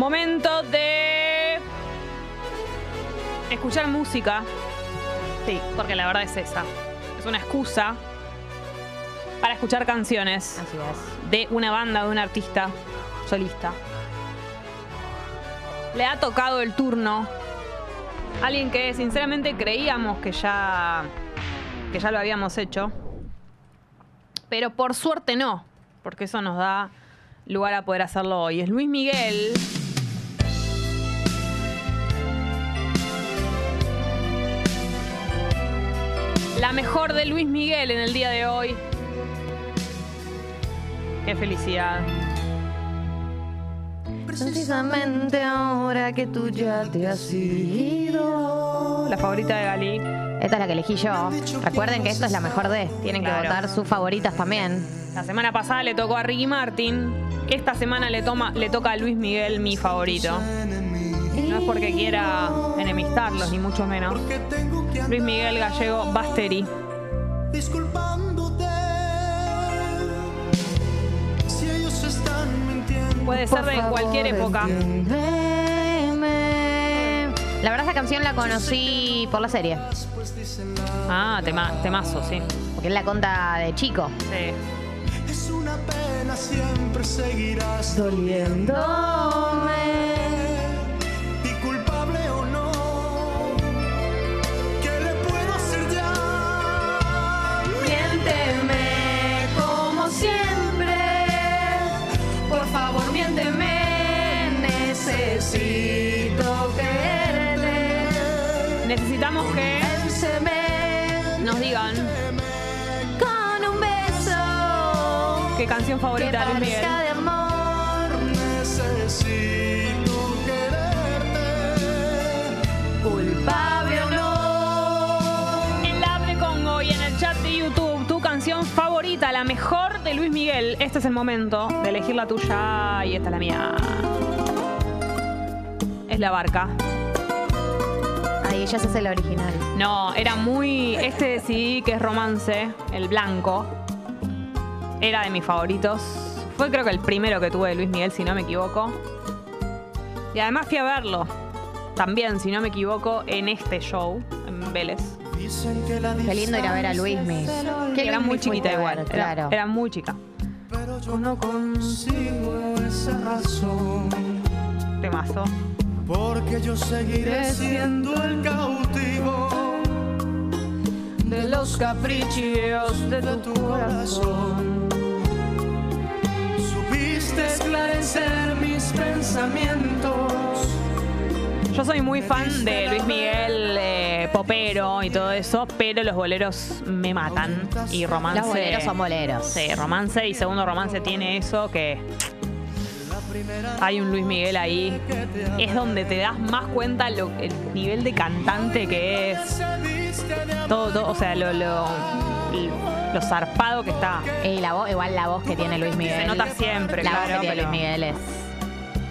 Momento de escuchar música. Sí, porque la verdad es esa. Es una excusa para escuchar canciones Así es. de una banda, de un artista solista. Le ha tocado el turno a alguien que sinceramente creíamos que ya, que ya lo habíamos hecho. Pero por suerte no, porque eso nos da lugar a poder hacerlo hoy. Es Luis Miguel. La mejor de Luis Miguel en el día de hoy. Qué felicidad. Precisamente ahora que tú ya te has ido. La favorita de Gali. Esta es la que elegí yo. Recuerden que esto es la mejor de. Tienen que votar sus favoritas también. La semana pasada le tocó a Ricky Martin. Esta semana le, toma, le toca a Luis Miguel, mi favorito. Es porque quiera enemistarlos, ni mucho menos. Luis Miguel Gallego Basteri. disculpándote. Si ellos están mintiendo. Puede ser de cualquier época. entiéndeme. La verdad, esa canción la conocí por la serie. Ah, tema, temazo, sí. Porque él la conta de chico. Sí. Es una pena, siempre seguirás Doliéndome. Canción favorita de Luis Miguel. de amor. Necesito quererte. Culpable o no. En la app de Congo y en el chat de YouTube, tu canción favorita, la mejor de Luis Miguel. Este es el momento de elegir la tuya y esta es la mía. Es la barca. Ay, ella es el original. No, era muy. Este decidí que es romance, el blanco. Era de mis favoritos. Fue creo que el primero que tuve de Luis Miguel, si no me equivoco. Y además fui a verlo. También, si no me equivoco, en este show, en Vélez. Dicen que la Qué lindo ir a ver a Luismi. Qué Era muy chiquita a ver, igual. Era, Claro. era muy chica. Pero yo no consigo esa razón. Temazo. Porque yo seguiré siendo el cautivo De los caprichos de de tu corazón. Esclarecer mis pensamientos. Yo soy muy fan de Luis Miguel, eh, popero y todo eso, pero los boleros me matan. Y romance. Los boleros son boleros. Sí, romance y segundo romance tiene eso que. Hay un Luis Miguel ahí. Es donde te das más cuenta lo, el nivel de cantante que es. Todo, todo, o sea, lo, lo, lo zarpado que está. Y la voz, igual la voz que tiene Luis Miguel. Se nota siempre, La voz claro, que tiene pero- Luis Miguel es.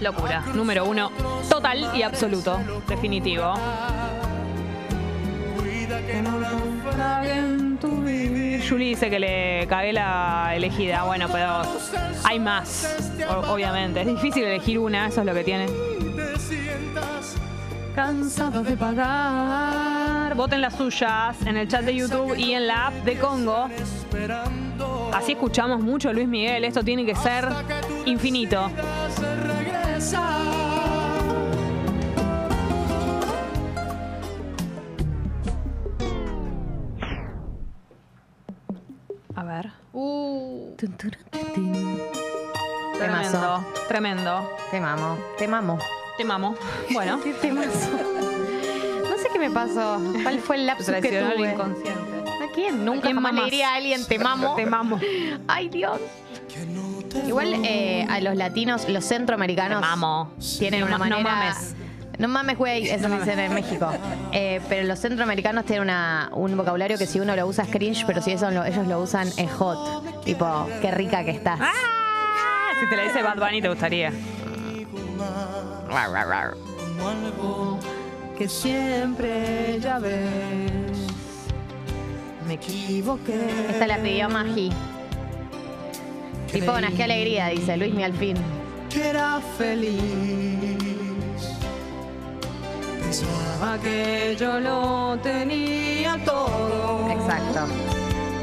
Locura. Número uno. Total y absoluto. Definitivo. Que. Julie dice que le cagué la elegida. Bueno, pero hay más, obviamente. Es difícil elegir una, eso es lo que tiene. Te sientas Cansado de pagar. Voten las suyas en el chat de YouTube y en la app de Congo. Así escuchamos mucho Luis Miguel. Esto tiene que ser infinito. A ver. Tun. Tremendo. Tremendo. Te mamo, te mamo. Te mamo. Bueno. Qué me pasó. ¿Cuál fue el lapsus que tuve? inconsciente. ¿A quién? Nunca quién jamás le diría a alguien te mamo. Te mamo. Ay, Dios. Igual eh, a los latinos, los centroamericanos Te mamo. tienen No una ma- no manera... mames. No mames, güey, eso me dicen en México. Eh, pero los centroamericanos tienen una, un vocabulario que si uno lo usa es cringe, pero si eso lo- ellos lo usan es hot. Tipo, qué rica que estás. ¡Ah! Si te la dice Bad Bunny te gustaría. Que siempre ya ves. Me equivoqué. Esta la pidió Magi. Tipo, buenas, qué alegría, dice Luis Mi al fin. Que era feliz. Pensaba que yo lo tenía todo. Exacto.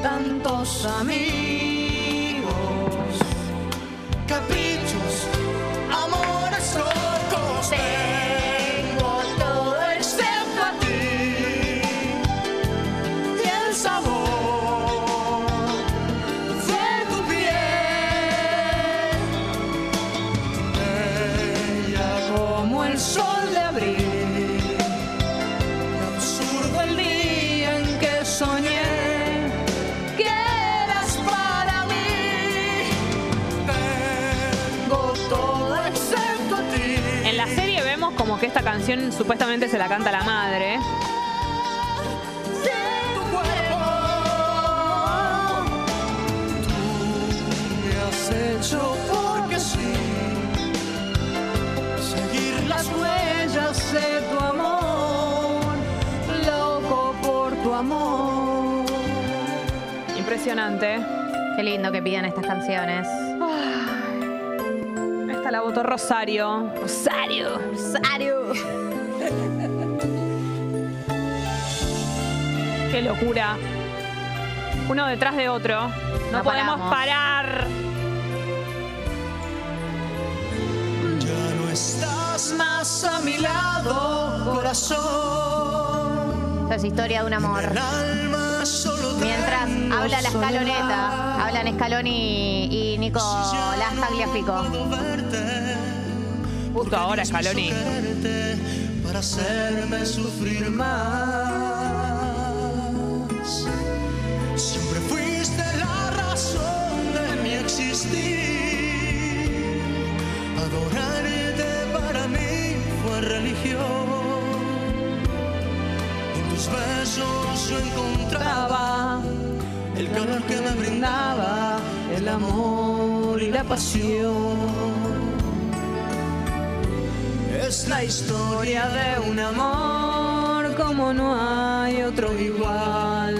Tantos amigos. Caprichos, amores locos. Tengo esta canción supuestamente se la canta la madre. Impresionante. Qué lindo que pidan estas canciones. Esta la votó Rosario. Rosario. Rosario. Qué locura. Uno detrás de otro. No, No podemos paramos. parar. Ya no estás más a mi lado, corazón. Esto es historia de un amor. Mientras habla la escaloneta, hablan Scaloni y Nico no Tagliafico. Justo ahora, Scaloni. para hacerme sufrir más. Siempre fuiste la razón de mi existir. Adorarte para mí fue religión. En tus besos yo encontraba el calor que me brindaba el amor y la pasión. Es la historia de un amor como no hay otro igual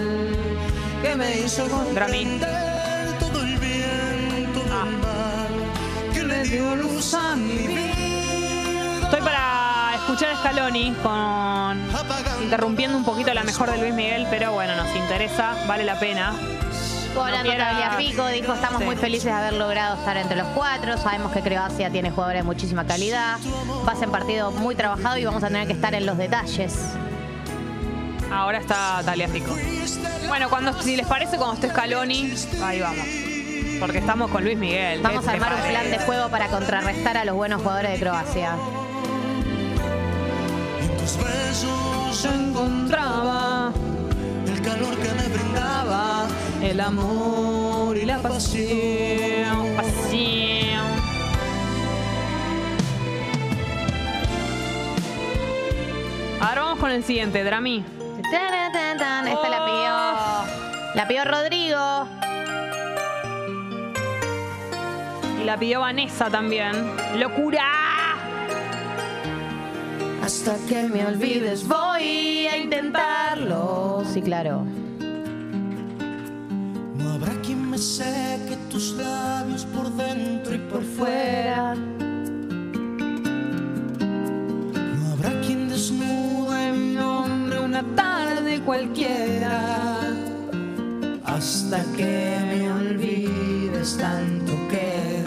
que me hizo comprender todo el bien, todo Ah. el mal que le dio luz a mi vida. Estoy para escuchar a Scaloni con interrumpiendo un poquito la mejor de Luis Miguel, pero bueno, nos interesa, vale la pena. Volando quiera- Tagliafico dijo, estamos muy felices de haber logrado estar entre los cuatro. Sabemos que Croacia tiene jugadores de muchísima calidad. Va a ser un partido muy trabajado y vamos a tener que estar en los detalles. Ahora está Taliafico. Bueno, cuando, si les parece, cuando esté Scaloni, ahí vamos. Porque estamos con Luis Miguel. Vamos ¿qué a armar un plan de juego para contrarrestar a los buenos jugadores de Croacia. En tus besos Yo encontraba el amor y la pasión. Pasión. Ahora vamos con el siguiente, Drami. Tan, tan, tan. Esta la pidió. La pidió Rodrigo. Y la pidió Vanessa también. ¡Locura! Hasta que me olvides voy a intentarlo. Sí, claro. Me seque tus labios por dentro y por fuera. No habrá quien desnude mi nombre una tarde cualquiera. Hasta que me olvides tanto que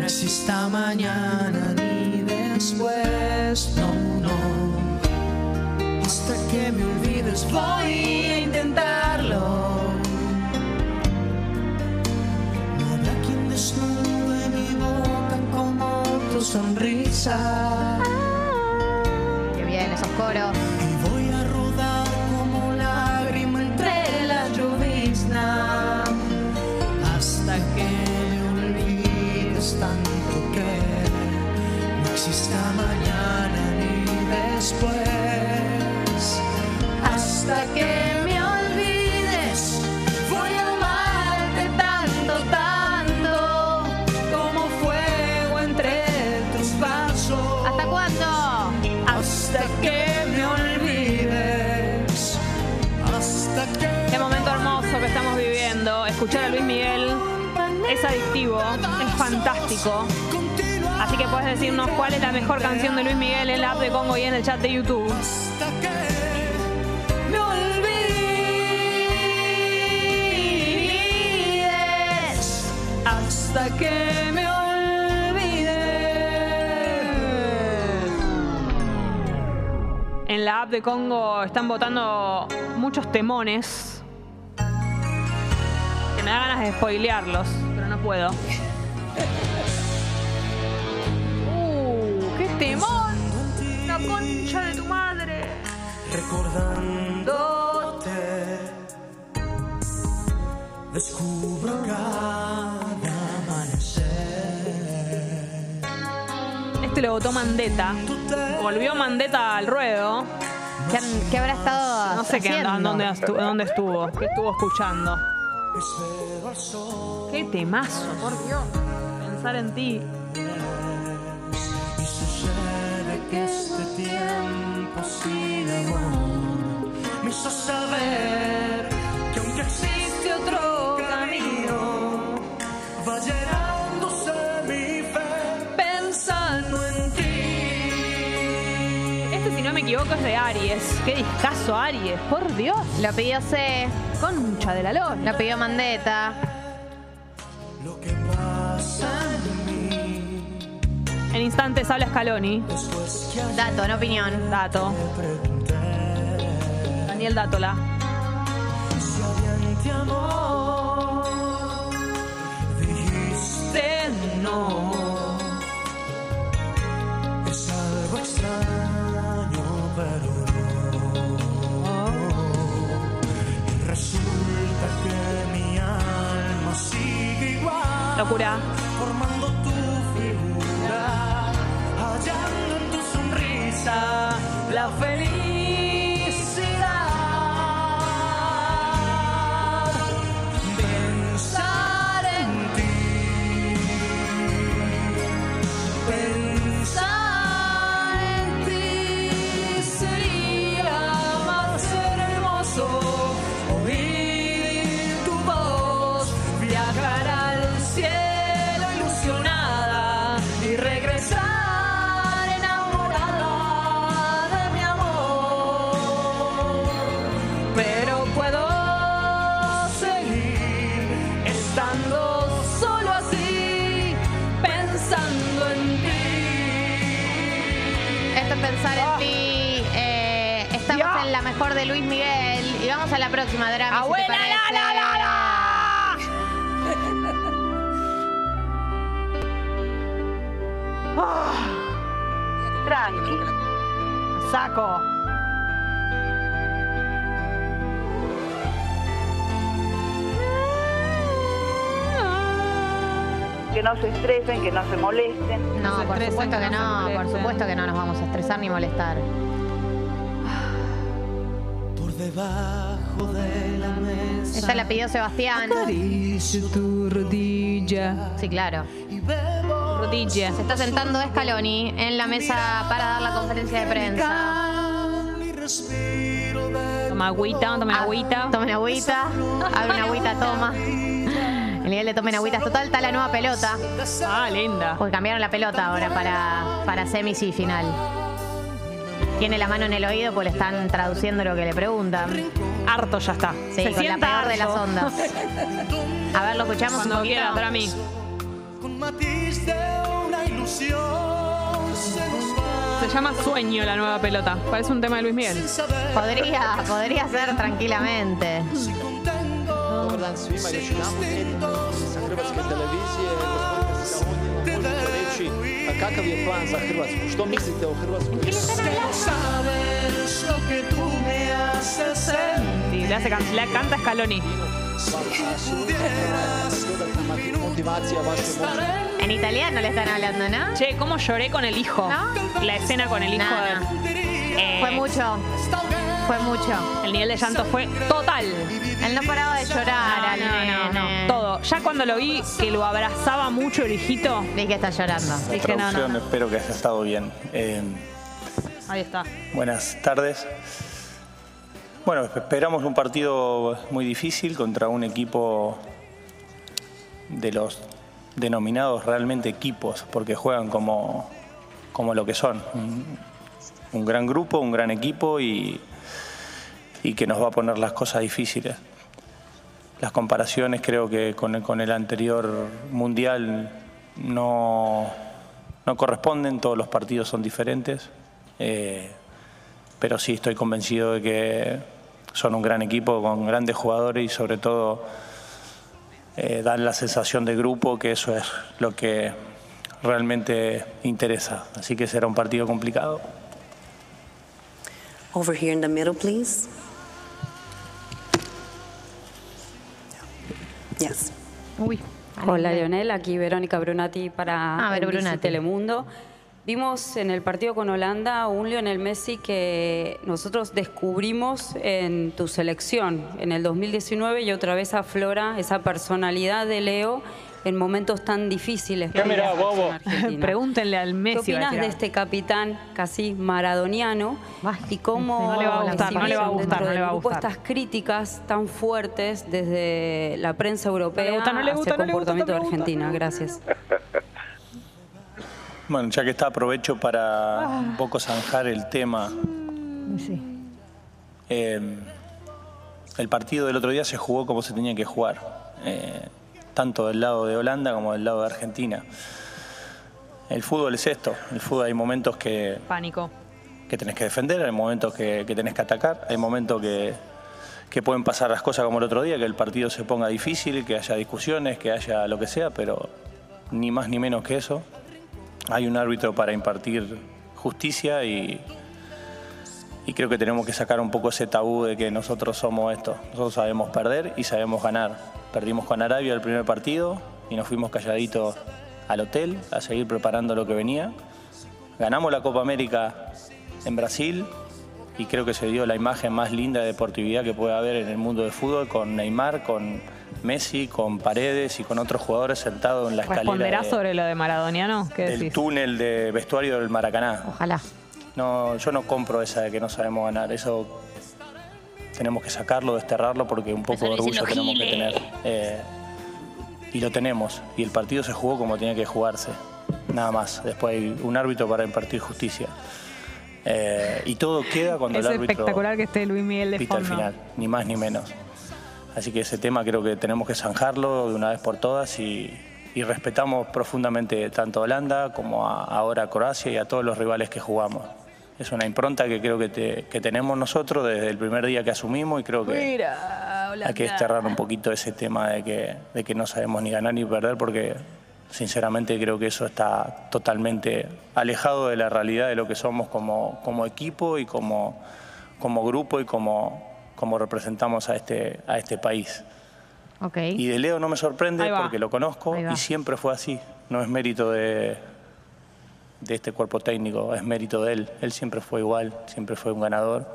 no exista mañana ni después. No, no. Hasta que me olvides voy sonrisa. Que bien esos coros. Chat de YouTube. hasta que me olvides. Hasta que me olvide. En la app de Congo están votando muchos temones. Que me da ganas de spoilearlos, pero no puedo. ¡Uh! ¡Qué temón! Recordándote, descubro cada amanecer. Este lo votó Mandeta. Volvió Mandeta al ruedo. ¿Qué, qué habrá estado No sé qué anda- haciendo? dónde, estu- dónde estuvo, qué estuvo escuchando. Espero al sol Qué temazo, por Dios. Pensar en ti. y sucede que este tiempo sin amor me hizo saber que aunque existe otro camino, va llenándose mi fe pensando en ti. Este, si no me equivoco, es de Aries. Qué discazo Aries, por Dios. Lo pidió C, Concha de la lora. lo pidió Mandeta. Lo que pasa en mí En instantes habla Scaloni. Dato, no opinión. Dato. Daniel Dátola. si alguien te amó, dijiste no. Es algo extraño, pero no. Y resulta que mi alma sigue igual. Locura. formando tu figura, hallando en tu sonrisa la felicidad. Mejor de Luis Miguel. Y vamos a la próxima, si te ¡Abuela, parece. la, la, la, la! Tranqui. Saco. Que no se estresen, que no se molesten. No, No se por estresen, supuesto que no por supuesto que no nos vamos a estresar ni molestar. Debajo de la mesa. Esta la pidió Sebastián. Acaricio tu rodilla Sí, claro. Rodilla. Se está sentando Scaloni en la mesa para dar la conferencia de prensa. Toma agüita, toma agüita. Tomen agüita. Abre una agüita, toma. El nivel de tomen agüitas total está la nueva pelota. Ah, linda. Porque cambiaron la pelota ahora para, para semis y final. Tiene la mano en el oído porque le están traduciendo lo que le preguntan. Harto ya está. Sí, Se con la sienta peor de las ondas. A ver, lo escuchamos un Cuando poquito. quieras, para mí. con matiz de una ilusión se nos va Se llama Sueño la nueva pelota. Parece un tema de Luis Miguel. Podría, podría ser tranquilamente. Kakav je plan za Hrvatsku? Što mislite o Hrvatskoj? que no sabes lo que tú me haces sentir Sí, le hace can- le canta Scaloni. Motivacija vaše. En italiano le están hablando, ¿no? Che, ¿cómo lloré con el hijo? ¿No? La escena con el hijo No, de. Eh, Fue mucho. Fue mucho. El nivel de llanto fue total. Él no paraba de llorar al no, no, nene. Todo. Ya cuando lo vi que lo abrazaba mucho el hijito, Vi que está llorando. dije no, Traducción, no. espero que haya estado bien. Eh, Ahí está. buenas tardes. Bueno, esperamos un partido muy difícil contra un equipo de los denominados realmente equipos, porque juegan como, como lo que son. Un, un gran grupo, un gran equipo y, y que nos va a poner las cosas difíciles. Las comparaciones creo que con el, anterior mundial no, no corresponden, todos los partidos son diferentes, eh, pero sí estoy convencido de que son un gran equipo con grandes jugadores y sobre todo eh, dan la sensación de grupo, que eso es lo que realmente interesa. Así que será un partido complicado. Over here in the middle, please. Yes. Uy. Hola Leonel, aquí Verónica Brunati para Ah, Brunati. Telemundo. Vimos en el partido con Holanda un Lionel Messi que nosotros descubrimos en tu selección en el 2019 y otra vez aflora esa personalidad de Leo en momentos tan difíciles la selección argentina. Pregúntenle al Messi. ¿Qué decir de este capitán casi maradoniano Ay, y cómo no le va a gustar, no le va a gustar, no le va a gustar. estas críticas tan fuertes desde la prensa europea gusta, no le hacia gusta, el no le gusta, comportamiento no de le gusta. Argentina? Gracias. Bueno, ya que está, aprovecho para un poco zanjar el tema. Sí. Eh, el partido del otro día se jugó como se tenía que jugar, eh, tanto del lado de Holanda como del lado de Argentina. El fútbol es esto, el fútbol hay momentos que, Pánico. que tenés que defender, hay momentos que, que tenés que atacar, hay momentos que, que pueden pasar las cosas como el otro día, que el partido se ponga difícil, que haya discusiones, que haya lo que sea, pero ni más ni menos que eso. Hay un árbitro para impartir justicia y, y creo que tenemos que sacar un poco ese tabú de que nosotros somos esto. Nosotros sabemos perder y sabemos ganar. Perdimos con Arabia el primer partido y nos fuimos calladitos al hotel a seguir preparando lo que venía. Ganamos la Copa América en Brasil y creo que se dio la imagen más linda de deportividad que puede haber en el mundo del fútbol con Neymar, con Messi, con Paredes y con otros jugadores sentados en la escalera ¿Responderás de- sobre lo de Maradoniano? ¿Qué del decís? túnel de vestuario del Maracaná. Ojalá. No, yo no compro esa de que no sabemos ganar. Eso tenemos que sacarlo, desterrarlo, porque un poco de orgullo tenemos que tener. Eh, y lo tenemos. Y el partido se jugó como tenía que jugarse. Nada más. Después hay un árbitro para impartir justicia. Eh, y todo queda cuando Es el árbitro espectacular que esté Luis Miguel de pita al final, ni más ni menos. Así que ese tema creo que tenemos que zanjarlo de una vez por todas y, y respetamos profundamente tanto a Holanda como a- ahora a Croacia y a todos los rivales que jugamos. Es una impronta que creo que, te- que tenemos nosotros desde el primer día que asumimos y creo que Mira, hay que desterrar un poquito ese tema de que, de que no sabemos ni ganar ni perder porque sinceramente creo que eso está totalmente alejado de la realidad de lo que somos como, como equipo y como, como grupo y como, como representamos a este, a este país. Y de Leo no me sorprende porque lo conozco y siempre fue así. No es mérito de, de este cuerpo técnico, es mérito de él. Él siempre fue igual, siempre fue un ganador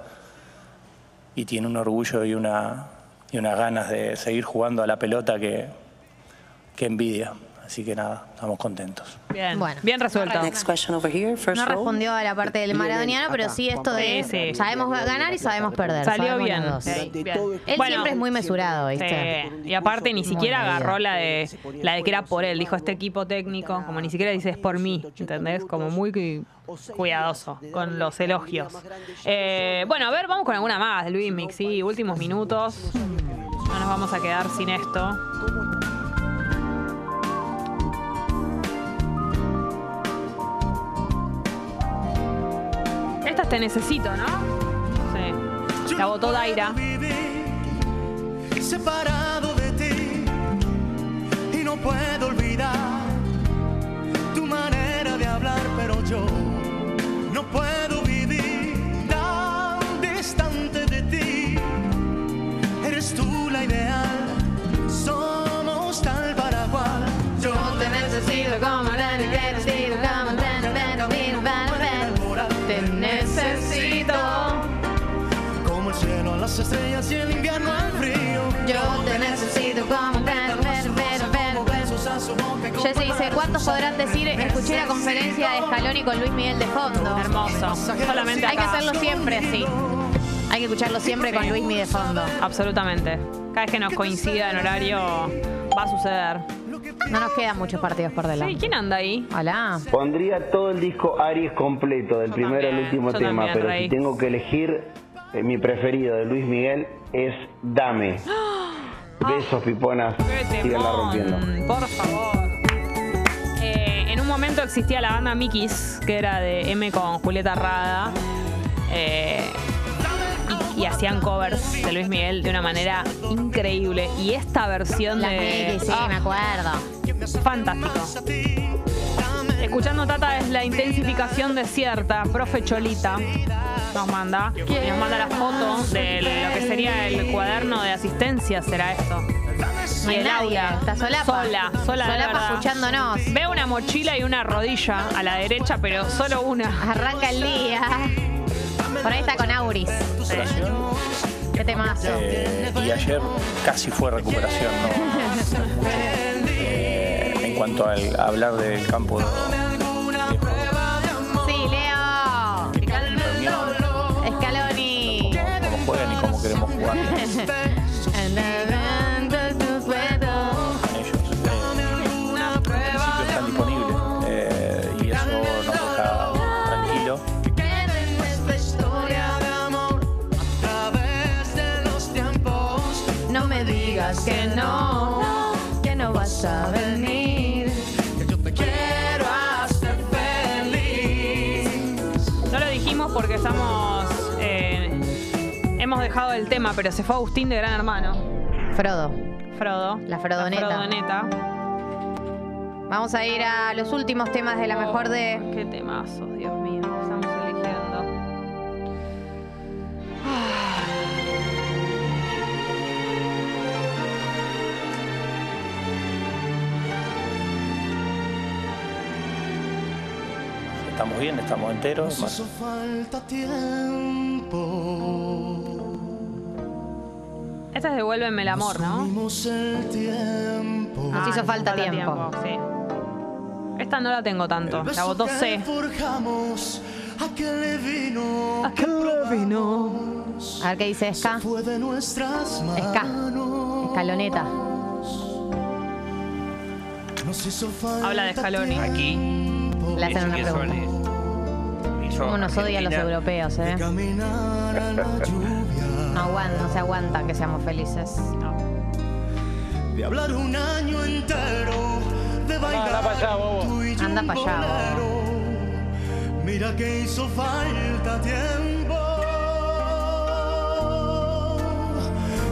y tiene un orgullo y una, y unas ganas de seguir jugando a la pelota que, que envidia. Así que nada, estamos contentos. Bien, Bueno. bien resuelto. Next question over here, first No respondió a la parte del maradoniano, pero sí esto de Sí, sí. sabemos ganar y sabemos perder. Salió sabemos bien. sí. Él Bueno, siempre es muy mesurado, ¿viste? Sí, Y aparte ni siquiera agarró la de la de que era por él, dijo este equipo técnico, como ni siquiera dice es por mí, ¿entendés? Como muy cu- cuidadoso con los elogios. Eh, bueno, a ver, vamos con alguna más de Luis Mix, sí, últimos minutos. No nos vamos a quedar sin esto. Te Necesito, ¿no? Sí. La votó Daira. Separado de ti y no puedo olvidar tu manera de hablar, pero yo no puedo dice, ¿cuántos podrán decir? Escuché la conferencia de Scaloni con Luis Miguel de fondo. Hermoso. Solamente Hay que hacerlo siempre así. Hay que escucharlo siempre con Luis Miguel de fondo. Absolutamente. Cada vez que nos coincida en horario va a suceder. No nos quedan muchos partidos por Sí, delante. ¿quién anda ahí? Hola. Pondría todo el disco Aries completo, del Yo primero al último tema, también, pero Rey. si tengo que elegir, eh, mi preferido de Luis Miguel es Dame. Besos, piponas, ¡Qué síganla rompiendo. Por favor. Momento existía la banda Mikis, que era de M con Julieta Rada. eh, y, y hacían covers de Luis Miguel de una manera increíble. Y esta versión Las de. Miki, sí, Ah, me acuerdo. fantástico. Escuchando Tata es la intensificación desierta, profe Cholita nos manda. Y nos manda la foto de lo que sería el cuaderno de asistencia, será esto. No Y hay el nadie. aula. Está solapa. Sola, sola. Solapa escuchándonos. Veo una mochila y una rodilla a la derecha, pero solo una. Arranca el día. Por ahí está con Auris. Qué temazo. Eh, y ayer casi fue recuperación, ¿no? Eh, en cuanto al hablar del campo vas a venir. Quiero hacer feliz. No lo dijimos porque estamos. eh, hemos dejado el tema, pero se fue Agustín de Gran Hermano. Frodo. Frodo. La Frodoneta. Frodoneta. Vamos a ir a los últimos temas de la mejor de. Qué temazos, Dios Estamos bien, estamos enteros. Nos hizo falta tiempo. Este es Devuélveme el amor, ¿no? Comimos el tiempo. Nos hizo falta falta tiempo. Sí. Esta no la tengo tanto. La votó C. forjamos, aquel vino ¿A qué le vino? A ver qué dice Ska. manos. Escaloneta. Habla de Scaloni. Aquí, Le hacen una pregunta. Hizo ¿Cómo nos odian los europeos, eh? No, aguanta, no se aguanta que seamos felices. De hablar un año entero, de bailar tú y yo Anda un pa' allá. Mira que hizo falta tiempo.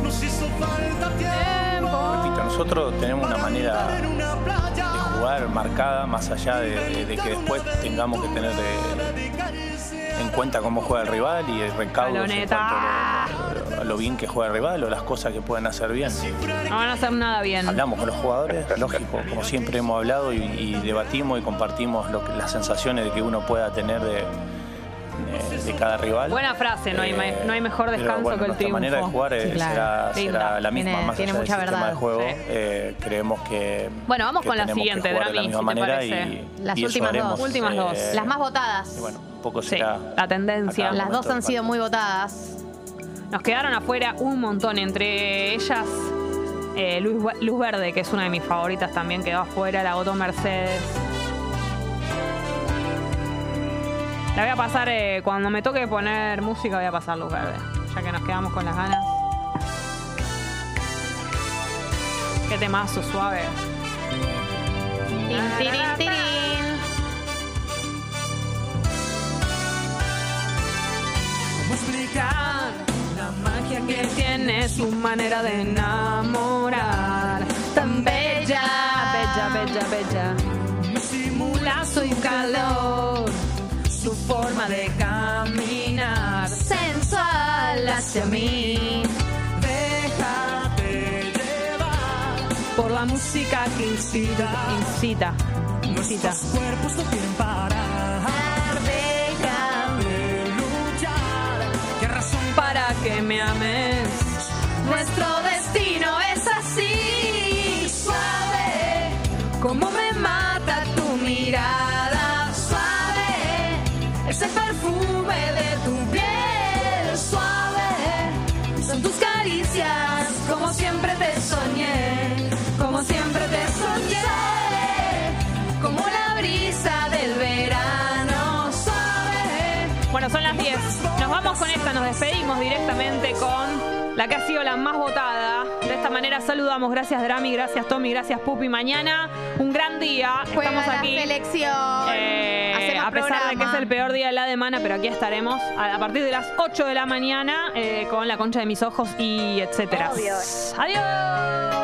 Nos hizo falta tiempo. Repito, nosotros tenemos una manera de jugar marcada, más allá de, de- de que después tengamos que tener de- cuenta cómo juega el rival y el recaudo lo, bien que juega el rival o las cosas que pueden hacer bien. No van a hacer nada bien. Hablamos con los jugadores, lógico, como siempre hemos hablado y, y debatimos y compartimos lo que- las sensaciones de que uno pueda tener de, de- de cada rival. Buena frase, no hay, Eh, no hay mejor descanso bueno, que el triunfo. manera de jugar eh, Sí, claro. será, Linda. será la misma, Tiene- más tiene allá mucha del sistema verdad. de juego. Sí. eh, creemos que Bueno, vamos que con la siguiente, de la misma si te manera parece. y, Las y últimas haremos, dos. Últimas dos. Las más votadas. y bueno, poco Sí, será la tendencia. Las dos han sido muy votadas. Nos quedaron afuera un montón, entre ellas eh, Luz, Luz Verde, que es una de mis favoritas también, quedó afuera, la votó Mercedes. La voy a pasar, eh, cuando me toque poner música voy a pasar Luz Verde, ya que nos quedamos con las ganas. Qué temazo suave. Tiene su manera de enamorar? Tan bella, bella, bella, bella. Me simula su calor, su forma de caminar. Sensual hacia mí. Déjate llevar por la música que incita, incita, incita. Cuerpos no quieren parar. Déjame luchar. ¿Qué razón para que me ames? Como siempre te soñé, como siempre te soñé, como la brisa del verano suave. Bueno, son las 10. Nos vamos con esta, nos despedimos directamente con la que ha sido la más votada. De esta manera saludamos. Gracias, Drami, gracias, Tommy, gracias, Pupi. Mañana, un gran día. Juega Estamos la aquí. Selección. Eh, a pesar de que es el peor día de la semana, pero aquí estaremos a, a partir de las 8 de la mañana eh, con la concha de mis ojos y etcétera. Obvio. Adiós.